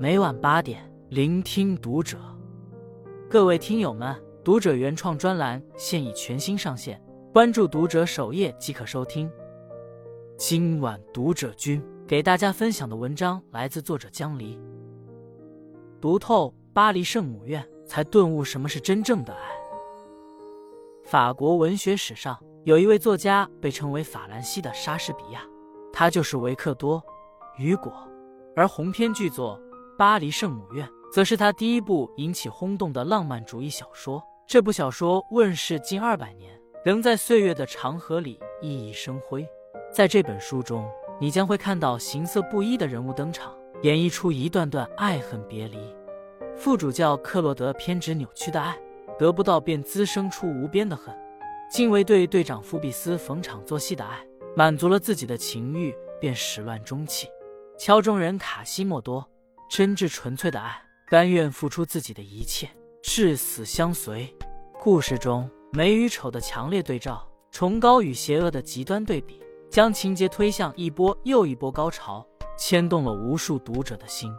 每晚八点，聆听读者。各位听友们，读者原创专栏现已全新上线，关注读者首页即可收听。今晚读者君给大家分享的文章来自作者江离。读透巴黎圣母院，才顿悟什么是真正的爱。法国文学史上有一位作家被称为法兰西的莎士比亚，他就是维克多·雨果，而鸿篇巨作《巴黎圣母院》。则是他第一部引起轰动的浪漫主义小说。这部小说问世近二百年，仍在岁月的长河里熠熠生辉。在这本书中，你将会看到形色不一的人物登场，演绎出一段段爱恨别离。副主教克洛德偏执扭曲的爱，得不到便滋生出无边的恨；禁卫队队长福比斯逢场作戏的爱，满足了自己的情欲便始乱终弃。敲钟人卡西莫多，真挚纯粹的爱。甘愿付出自己的一切，至死相随。故事中美与丑的强烈对照，崇高与邪恶的极端对比，将情节推向一波又一波高潮，牵动了无数读者的心。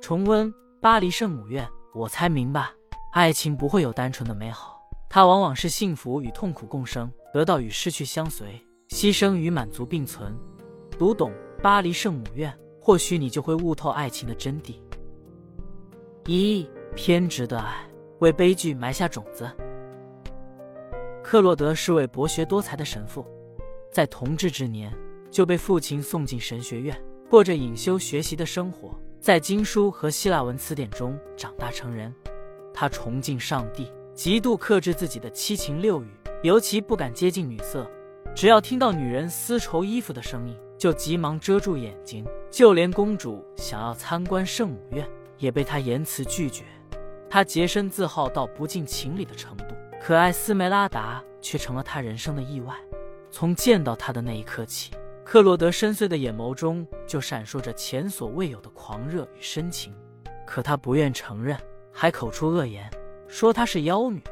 重温《巴黎圣母院》，我才明白，爱情不会有单纯的美好，它往往是幸福与痛苦共生，得到与失去相随，牺牲与满足并存。读懂《巴黎圣母院》，或许你就会悟透爱情的真谛。一偏执的爱为悲剧埋下种子。克洛德是位博学多才的神父，在同治之年就被父亲送进神学院，过着隐修学习的生活，在经书和希腊文词典中长大成人。他崇敬上帝，极度克制自己的七情六欲，尤其不敢接近女色。只要听到女人丝绸衣服的声音，就急忙遮住眼睛。就连公主想要参观圣母院。也被他言辞拒绝，他洁身自好到不近情理的程度，可艾斯梅拉达却成了他人生的意外。从见到他的那一刻起，克洛德深邃的眼眸中就闪烁着前所未有的狂热与深情。可他不愿承认，还口出恶言，说她是妖女。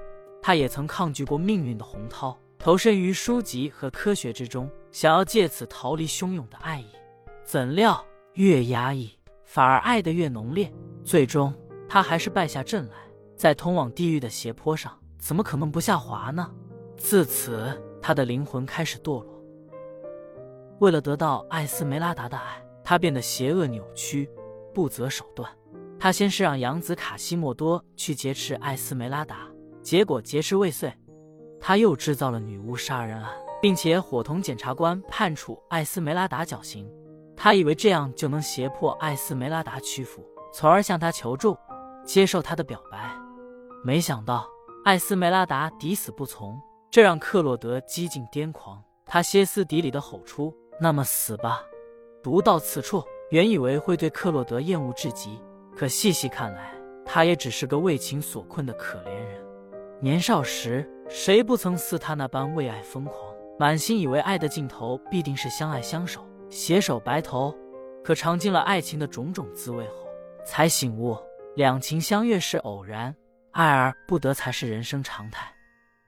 他也曾抗拒过命运的洪涛，投身于书籍和科学之中，想要借此逃离汹涌的爱意。怎料越压抑，反而爱得越浓烈。最终，他还是败下阵来，在通往地狱的斜坡上，怎么可能不下滑呢？自此，他的灵魂开始堕落。为了得到艾斯梅拉达的爱，他变得邪恶扭曲，不择手段。他先是让养子卡西莫多去劫持艾斯梅拉达，结果劫持未遂。他又制造了女巫杀人案，并且伙同检察官判处艾斯梅拉达绞刑。他以为这样就能胁迫艾斯梅拉达屈服。从而向他求助，接受他的表白，没想到艾斯梅拉达抵死不从，这让克洛德几近癫狂。他歇斯底里地吼出：“那么死吧！”读到此处，原以为会对克洛德厌恶至极，可细细看来，他也只是个为情所困的可怜人。年少时，谁不曾似他那般为爱疯狂，满心以为爱的尽头必定是相爱相守、携手白头？可尝尽了爱情的种种滋味后，才醒悟，两情相悦是偶然，爱而不得才是人生常态。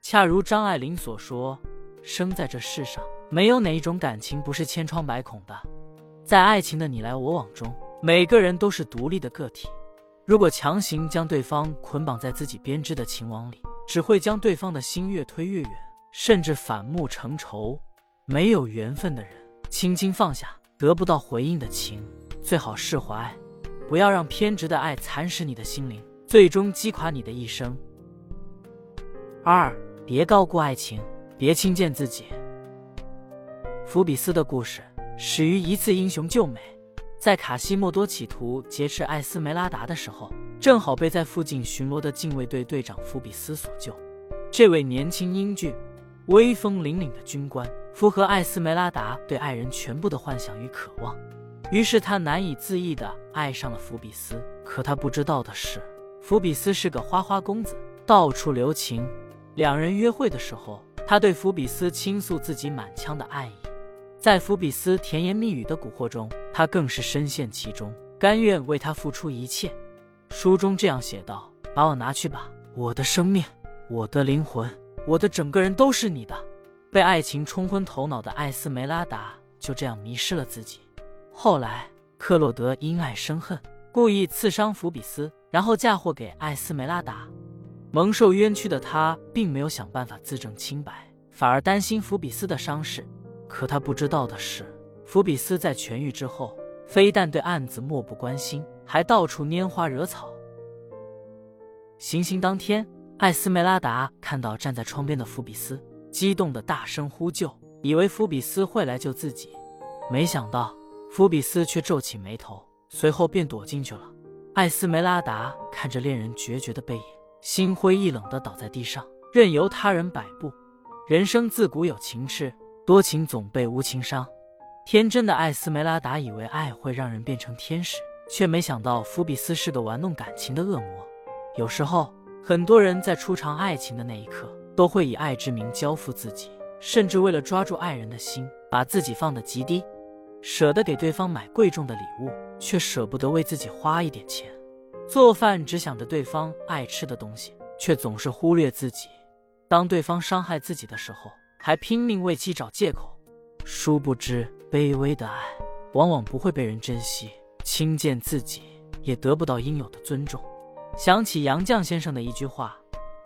恰如张爱玲所说：“生在这世上，没有哪一种感情不是千疮百孔的。在爱情的你来我往中，每个人都是独立的个体。如果强行将对方捆绑在自己编织的情网里，只会将对方的心越推越远，甚至反目成仇。没有缘分的人，轻轻放下得不到回应的情，最好释怀。”不要让偏执的爱蚕食你的心灵，最终击垮你的一生。二，别高估爱情，别轻贱自己。福比斯的故事始于一次英雄救美，在卡西莫多企图劫持艾斯梅拉达的时候，正好被在附近巡逻的禁卫队队长福比斯所救。这位年轻英俊、威风凛凛的军官，符合艾斯梅拉达对爱人全部的幻想与渴望。于是他难以自抑地爱上了福比斯，可他不知道的是，福比斯是个花花公子，到处留情。两人约会的时候，他对福比斯倾诉自己满腔的爱意，在福比斯甜言蜜语的蛊惑中，他更是深陷其中，甘愿为他付出一切。书中这样写道：“把我拿去吧，我的生命，我的灵魂，我的整个人都是你的。”被爱情冲昏头脑的艾斯梅拉达就这样迷失了自己。后来，克洛德因爱生恨，故意刺伤弗比斯，然后嫁祸给艾斯梅拉达。蒙受冤屈的他，并没有想办法自证清白，反而担心福比斯的伤势。可他不知道的是，福比斯在痊愈之后，非但对案子漠不关心，还到处拈花惹草。行刑当天，艾斯梅拉达看到站在窗边的弗比斯，激动的大声呼救，以为弗比斯会来救自己。没想到，弗比斯却皱起眉头，随后便躲进去了。艾斯梅拉达看着恋人决绝的背影，心灰意冷的倒在地上，任由他人摆布。人生自古有情痴，多情总被无情伤。天真的艾斯梅拉达以为爱会让人变成天使，却没想到弗比斯是个玩弄感情的恶魔。有时候，很多人在初尝爱情的那一刻，都会以爱之名交付自己，甚至为了抓住爱人的心，把自己放得极低，舍得给对方买贵重的礼物，却舍不得为自己花一点钱。做饭只想着对方爱吃的东西，却总是忽略自己。当对方伤害自己的时候，还拼命为其找借口。殊不知，卑微的爱往往不会被人珍惜，轻贱自己也得不到应有的尊重。想起杨绛先生的一句话：“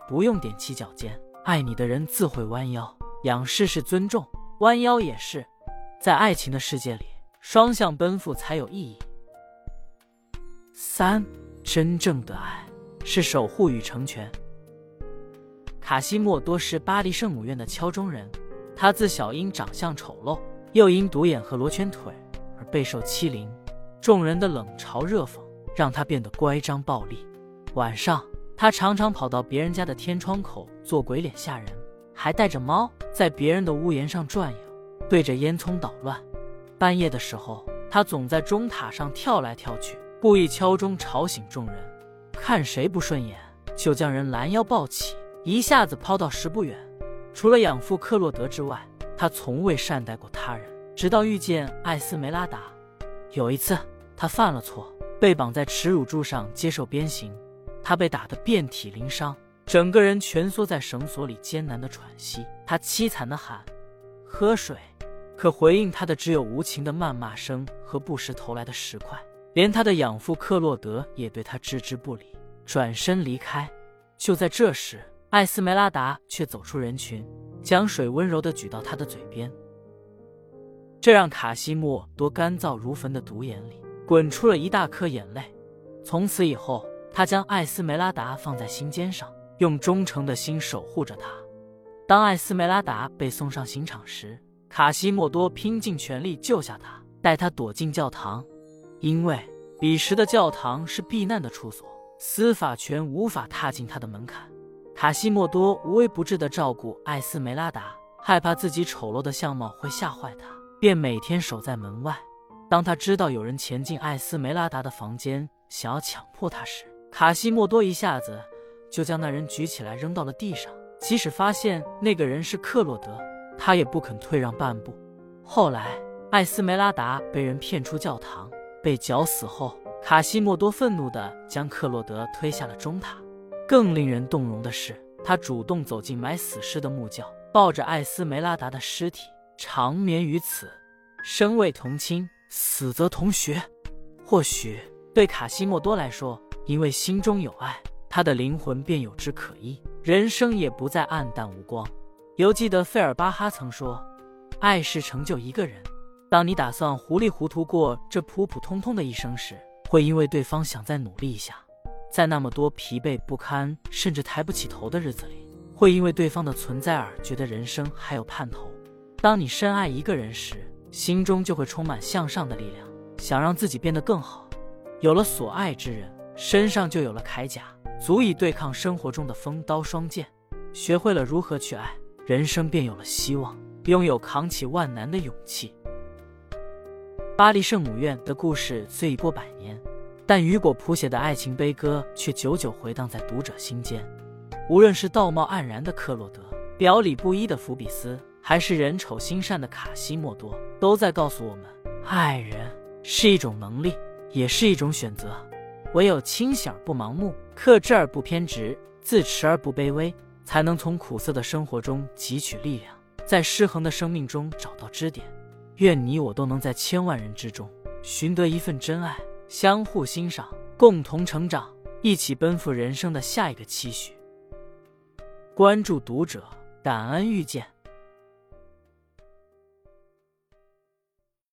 不用踮起脚尖，爱你的人自会弯腰。仰视是尊重，弯腰也是。在爱情的世界里，双向奔赴才有意义。”三，真正的爱是守护与成全。卡西莫多是巴黎圣母院的敲钟人，他自小因长相丑陋，又因独眼和罗圈腿而备受欺凌，众人的冷嘲热讽让他变得乖张暴戾。晚上，他常常跑到别人家的天窗口做鬼脸吓人，还带着猫在别人的屋檐上转悠，对着烟囱捣乱。半夜的时候，他总在钟塔上跳来跳去，故意敲钟吵醒众人。看谁不顺眼，就将人拦腰抱起，一下子抛到十步远。除了养父克洛德之外，他从未善待过他人。直到遇见艾斯梅拉达，有一次他犯了错，被绑在耻辱柱上接受鞭刑。他被打得遍体鳞伤，整个人蜷缩在绳索里，艰难的喘息。他凄惨的喊：“喝水！”可回应他的只有无情的谩骂声和不时投来的石块。连他的养父克洛德也对他置之不理，转身离开。就在这时，艾斯梅拉达却走出人群，将水温柔地举到他的嘴边，这让卡西莫多干燥如焚的独眼里滚出了一大颗眼泪。从此以后。他将艾斯梅拉达放在心尖上，用忠诚的心守护着她。当艾斯梅拉达被送上刑场时，卡西莫多拼尽全力救下她，带她躲进教堂，因为彼时的教堂是避难的处所，司法权无法踏进他的门槛。卡西莫多无微不至地照顾艾斯梅拉达，害怕自己丑陋的相貌会吓坏她，便每天守在门外。当他知道有人潜进艾斯梅拉达的房间，想要强迫她时，卡西莫多一下子就将那人举起来扔到了地上，即使发现那个人是克洛德，他也不肯退让半步。后来，艾斯梅拉达被人骗出教堂，被绞死后，卡西莫多愤怒地将克洛德推下了钟塔。更令人动容的是，他主动走进埋死尸的墓窖，抱着艾斯梅拉达的尸体长眠于此。生为同亲，死则同穴。或许对卡西莫多来说，因为心中有爱，他的灵魂便有之可依，人生也不再暗淡无光。犹记得费尔巴哈曾说：“爱是成就一个人。当你打算糊里糊涂过这普普通通的一生时，会因为对方想再努力一下；在那么多疲惫不堪甚至抬不起头的日子里，会因为对方的存在而觉得人生还有盼头。当你深爱一个人时，心中就会充满向上的力量，想让自己变得更好。有了所爱之人。”身上就有了铠甲，足以对抗生活中的风刀双剑。学会了如何去爱，人生便有了希望，拥有扛起万难的勇气。巴黎圣母院的故事虽已过百年，但雨果谱写的爱情悲歌却久久回荡在读者心间。无论是道貌岸然的克洛德，表里不一的弗比斯，还是人丑心善的卡西莫多，都在告诉我们：爱人是一种能力，也是一种选择。唯有清醒而不盲目，克制而不偏执，自持而不卑微，才能从苦涩的生活中汲取力量，在失衡的生命中找到支点。愿你我都能在千万人之中寻得一份真爱，相互欣赏，共同成长，一起奔赴人生的下一个期许。关注读者，感恩遇见。